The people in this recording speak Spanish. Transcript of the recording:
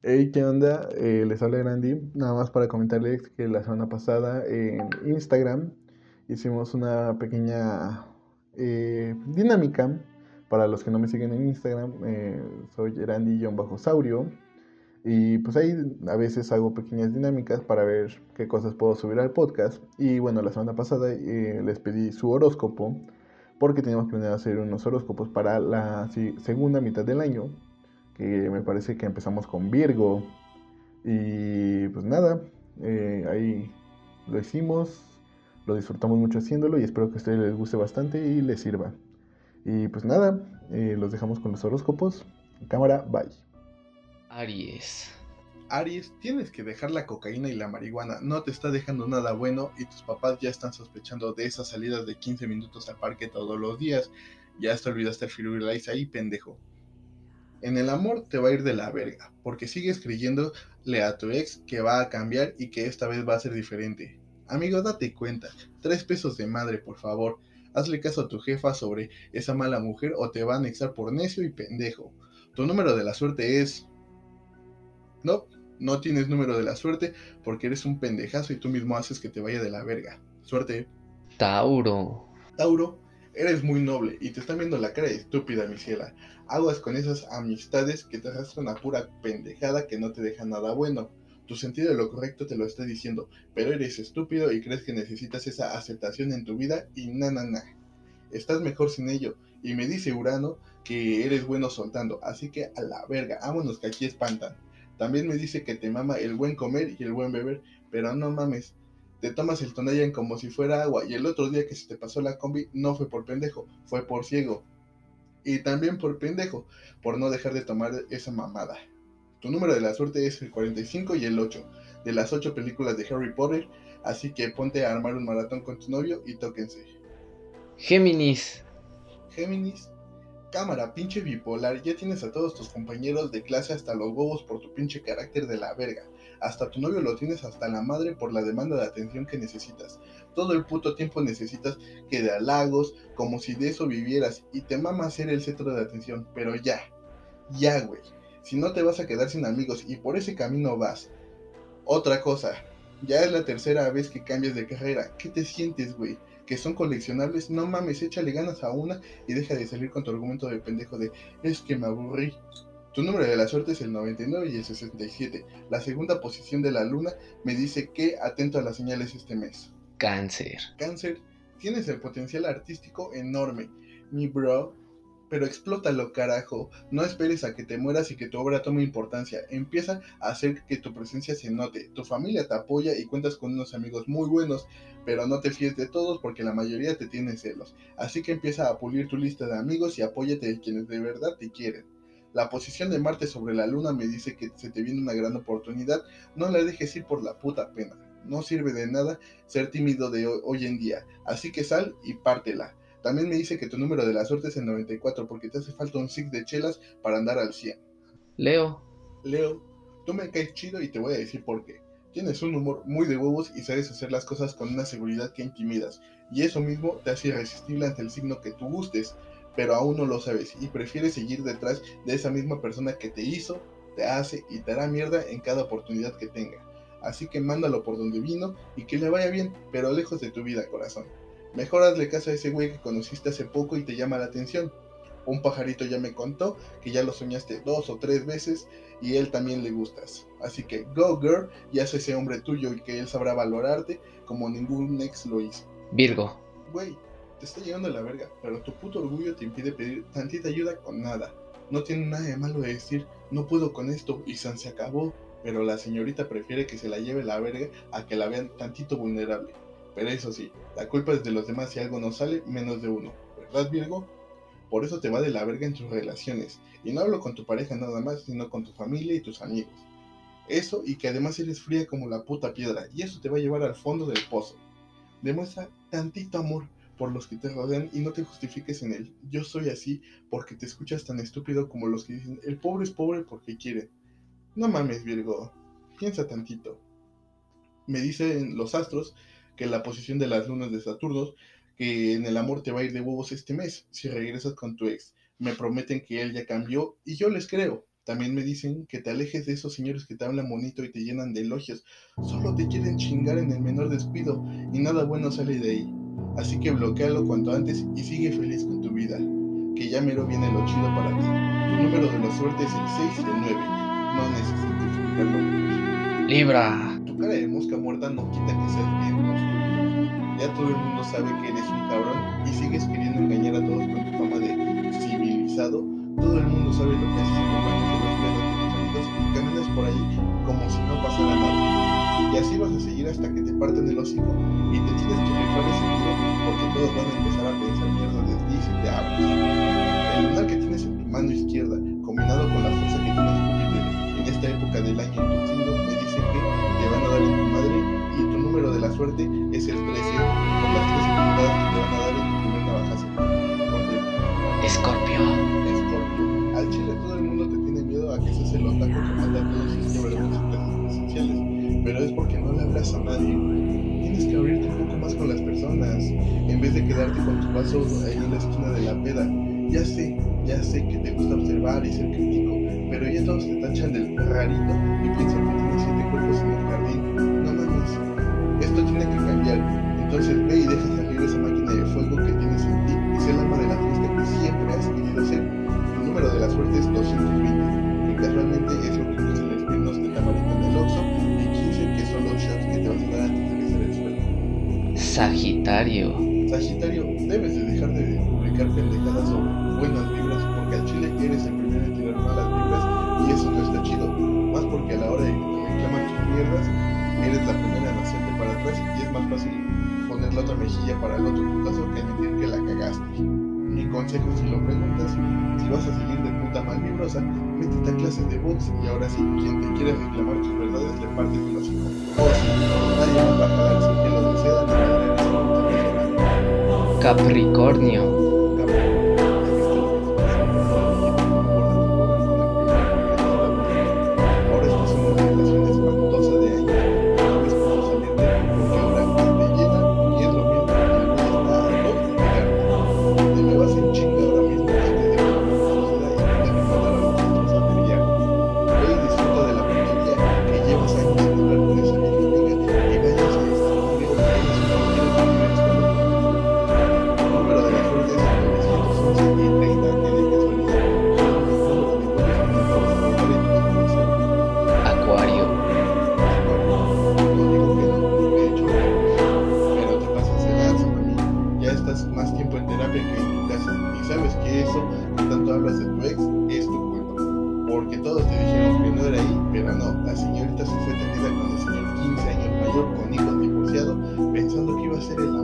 Hey, ¿qué onda? Eh, les habla Randy. Nada más para comentarles que la semana pasada en Instagram hicimos una pequeña eh, dinámica. Para los que no me siguen en Instagram, eh, soy Randy-Saurio. Y pues ahí a veces hago pequeñas dinámicas para ver qué cosas puedo subir al podcast. Y bueno, la semana pasada les pedí su horóscopo porque teníamos planeado hacer unos horóscopos para la segunda mitad del año que me parece que empezamos con Virgo. Y pues nada, eh, ahí lo hicimos, lo disfrutamos mucho haciéndolo y espero que a ustedes les guste bastante y les sirva. Y pues nada, eh, los dejamos con los horóscopos. Cámara, bye. Aries. Aries, tienes que dejar la cocaína y la marihuana, no te está dejando nada bueno y tus papás ya están sospechando de esas salidas de 15 minutos al parque todos los días. Ya te olvidaste el Firulais ahí, pendejo. En el amor te va a ir de la verga, porque sigues creyéndole a tu ex que va a cambiar y que esta vez va a ser diferente. Amigo, date cuenta. Tres pesos de madre, por favor. Hazle caso a tu jefa sobre esa mala mujer o te va a anexar por necio y pendejo. Tu número de la suerte es... No, no tienes número de la suerte porque eres un pendejazo y tú mismo haces que te vaya de la verga. Suerte. Tauro. Tauro, Eres muy noble y te están viendo la cara estúpida, mi ciela. Aguas con esas amistades que te arrastran a pura pendejada que no te dejan nada bueno. Tu sentido de lo correcto te lo está diciendo, pero eres estúpido y crees que necesitas esa aceptación en tu vida y na na na. Estás mejor sin ello. Y me dice Urano que eres bueno soltando, así que a la verga, vámonos que aquí espantan. También me dice que te mama el buen comer y el buen beber, pero no mames, te tomas el Tonayan como si fuera agua y el otro día que se te pasó la combi no fue por pendejo, fue por ciego. Y también por pendejo, por no dejar de tomar esa mamada. Tu número de la suerte es el 45 y el 8, de las 8 películas de Harry Potter, así que ponte a armar un maratón con tu novio y tóquense. Géminis. Géminis, cámara, pinche bipolar, ya tienes a todos tus compañeros de clase hasta los huevos por tu pinche carácter de la verga. Hasta tu novio lo tienes hasta la madre por la demanda de atención que necesitas. Todo el puto tiempo necesitas que de halagos, como si de eso vivieras, y te mama ser el centro de atención. Pero ya, ya, güey. Si no te vas a quedar sin amigos y por ese camino vas. Otra cosa, ya es la tercera vez que cambias de carrera. ¿Qué te sientes, güey? Que son coleccionables, no mames, échale ganas a una y deja de salir con tu argumento de pendejo de es que me aburrí. Tu número de la suerte es el 99 y el 67. La segunda posición de la luna me dice que atento a las señales este mes. Cáncer. Cáncer, tienes el potencial artístico enorme. Mi bro, pero explótalo, carajo. No esperes a que te mueras y que tu obra tome importancia. Empieza a hacer que tu presencia se note. Tu familia te apoya y cuentas con unos amigos muy buenos, pero no te fíes de todos porque la mayoría te tiene celos. Así que empieza a pulir tu lista de amigos y apóyate de quienes de verdad te quieren. La posición de Marte sobre la Luna me dice que se te viene una gran oportunidad. No la dejes ir por la puta pena. No sirve de nada ser tímido de hoy en día. Así que sal y pártela. También me dice que tu número de la suerte es el 94 porque te hace falta un six de chelas para andar al 100. Leo. Leo, tú me caes chido y te voy a decir por qué. Tienes un humor muy de huevos y sabes hacer las cosas con una seguridad que intimidas. Y eso mismo te hace irresistible ante el signo que tú gustes, pero aún no lo sabes y prefieres seguir detrás de esa misma persona que te hizo, te hace y te hará mierda en cada oportunidad que tenga. Así que mándalo por donde vino y que le vaya bien, pero lejos de tu vida, corazón. Mejor hazle caso a ese güey que conociste hace poco y te llama la atención. Un pajarito ya me contó que ya lo soñaste dos o tres veces y él también le gustas. Así que go girl y haz ese hombre tuyo y que él sabrá valorarte como ningún ex lo hizo. Virgo. Güey, te está llegando la verga, pero tu puto orgullo te impide pedir tantita ayuda con nada. No tiene nada de malo de decir, no puedo con esto y San se acabó, pero la señorita prefiere que se la lleve la verga a que la vean tantito vulnerable. Pero eso sí, la culpa es de los demás si algo no sale, menos de uno. ¿Verdad, Virgo? Por eso te va de la verga en tus relaciones. Y no hablo con tu pareja nada más, sino con tu familia y tus amigos. Eso y que además eres fría como la puta piedra. Y eso te va a llevar al fondo del pozo. Demuestra tantito amor por los que te rodean y no te justifiques en él. Yo soy así porque te escuchas tan estúpido como los que dicen, el pobre es pobre porque quiere. No mames, Virgo. Piensa tantito. Me dicen los astros que la posición de las lunas de Saturno, que en el amor te va a ir de huevos este mes si regresas con tu ex. Me prometen que él ya cambió y yo les creo. También me dicen que te alejes de esos señores que te hablan bonito y te llenan de elogios. Solo te quieren chingar en el menor descuido y nada bueno sale de ahí. Así que bloquealo cuanto antes y sigue feliz con tu vida. Que ya mero viene lo chido para ti. Tu número de la suerte es el 6 y el 9. No necesito explicarlo. Libra. Cara de mosca muerta no quita que seas bien. Ya todo el mundo sabe que eres un cabrón y sigues queriendo engañar a todos con tu fama de civilizado. Todo el mundo sabe lo que haces en los tus amigos y caminas por ahí como si no pasara nada. Y así vas a seguir hasta que te parten el hocico y te tienes que rifar ese tiro porque todos van a empezar a pensar mierda de ti si te abres. El lunar que tienes en tu mano izquierda, combinado con la fuerza que tienes en esta época del año suerte es el 13 con las 13 pulgadas que te van a dar en tu primer navajazo. Porque Escorpio. Escorpio. Al chile todo el mundo te tiene miedo a que seas el otaku que manda a todos sus cabrón en clases presenciales, pero es porque no le hablas a nadie. Tienes que abrirte un poco más con las personas, en vez de quedarte con tu vaso ahí en la esquina de la peda. Ya sé, ya sé que te gusta observar y ser crítico, pero ya todos te tachan del rarito y piensan que tienes siete cuerpos en el jardín. Entonces ve y deja salir esa máquina de fuego que tienes en ti y sé el alma de la fiesta que siempre has querido ser. Tu número de la suerte es 220, que casualmente es lo que incluye en los pinos de tamarindo en el Oxxo y 15 que son los shots que te vas a dar antes de besar el suelo. Sagitario. Sagitario, debes de dejar de publicar pendejadas o buenas vibras porque al chile eres el primero en tirar malas vibras y eso no está chido. Más porque a la hora de que te reclaman tus mierdas, eres la primera en hacerte para atrás y es más fácil poner la otra mejilla para el otro putazo que admitir que la cagaste. Mi consejo si lo preguntas, si vas a seguir de puta mal vibrosa, métete a clases de box y ahora sí, quien te quiera reclamar tus verdades le pelo de traer esa puta persona. Capricornio. Acuario que no, he dicho, pero te pasas en asociación. Ya estás más tiempo en terapia que en tu casa. Y sabes que eso, que tanto hablas de tu ex, es tu culpa. Porque todos te dijeron que no era ahí. Pero no, la señorita se fue tendida con el señor 15 años mayor, con hijos divorciados, pensando que iba a ser el.